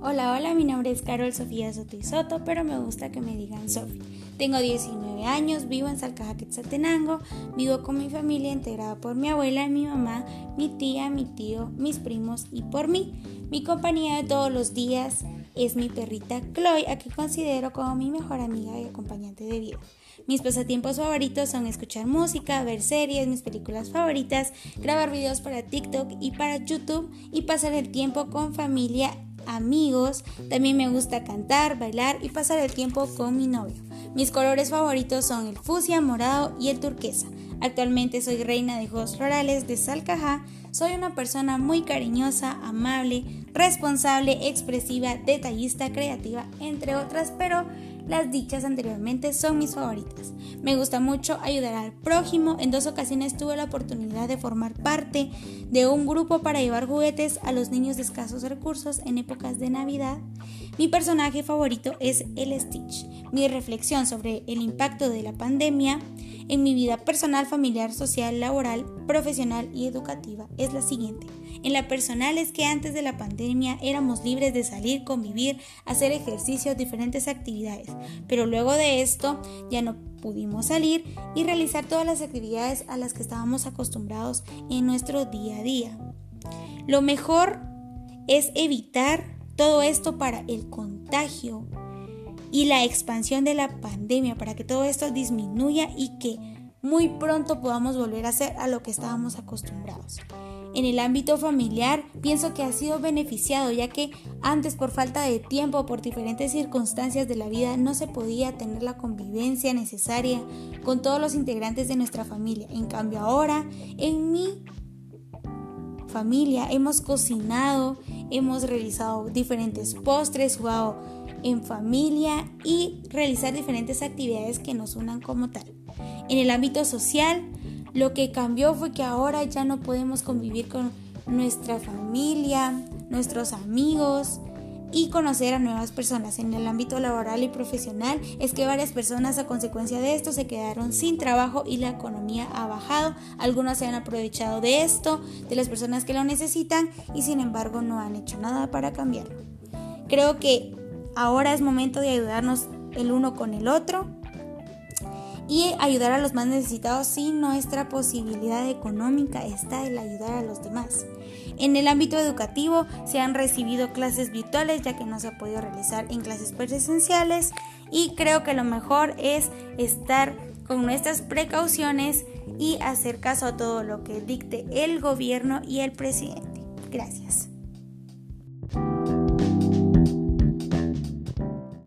Hola, hola, mi nombre es Carol Sofía Soto y Soto, pero me gusta que me digan Sofi. Tengo 19 años, vivo en Salcaja, Quetzaltenango, vivo con mi familia integrada por mi abuela, mi mamá, mi tía, mi tío, mis primos y por mí. Mi compañía de todos los días es mi perrita Chloe, a quien considero como mi mejor amiga y acompañante de vida. Mis pasatiempos favoritos son escuchar música, ver series, mis películas favoritas, grabar videos para TikTok y para YouTube y pasar el tiempo con familia, amigos. También me gusta cantar, bailar y pasar el tiempo con mi novio. Mis colores favoritos son el fucsia, morado y el turquesa. Actualmente soy reina de Juegos Florales de Salcajá. Soy una persona muy cariñosa, amable, responsable, expresiva, detallista, creativa, entre otras, pero las dichas anteriormente son mis favoritas. Me gusta mucho ayudar al prójimo. En dos ocasiones tuve la oportunidad de formar parte de un grupo para llevar juguetes a los niños de escasos recursos en épocas de Navidad. Mi personaje favorito es el Stitch. Mi reflexión sobre el impacto de la pandemia en mi vida personal, familiar, social, laboral, profesional y educativa es la siguiente. En la personal es que antes de la pandemia éramos libres de salir, convivir, hacer ejercicios, diferentes actividades, pero luego de esto ya no pudimos salir y realizar todas las actividades a las que estábamos acostumbrados en nuestro día a día. Lo mejor es evitar todo esto para el contagio y la expansión de la pandemia para que todo esto disminuya y que muy pronto podamos volver a ser a lo que estábamos acostumbrados. En el ámbito familiar, pienso que ha sido beneficiado ya que antes por falta de tiempo, por diferentes circunstancias de la vida, no se podía tener la convivencia necesaria con todos los integrantes de nuestra familia. En cambio ahora, en mi familia hemos cocinado, hemos realizado diferentes postres, jugado en familia y realizar diferentes actividades que nos unan como tal. En el ámbito social, lo que cambió fue que ahora ya no podemos convivir con nuestra familia, nuestros amigos y conocer a nuevas personas. En el ámbito laboral y profesional es que varias personas a consecuencia de esto se quedaron sin trabajo y la economía ha bajado. Algunos se han aprovechado de esto, de las personas que lo necesitan y sin embargo no han hecho nada para cambiarlo. Creo que Ahora es momento de ayudarnos el uno con el otro y ayudar a los más necesitados si nuestra posibilidad económica está en ayudar a los demás. En el ámbito educativo se han recibido clases virtuales ya que no se ha podido realizar en clases presenciales y creo que lo mejor es estar con nuestras precauciones y hacer caso a todo lo que dicte el gobierno y el presidente. Gracias.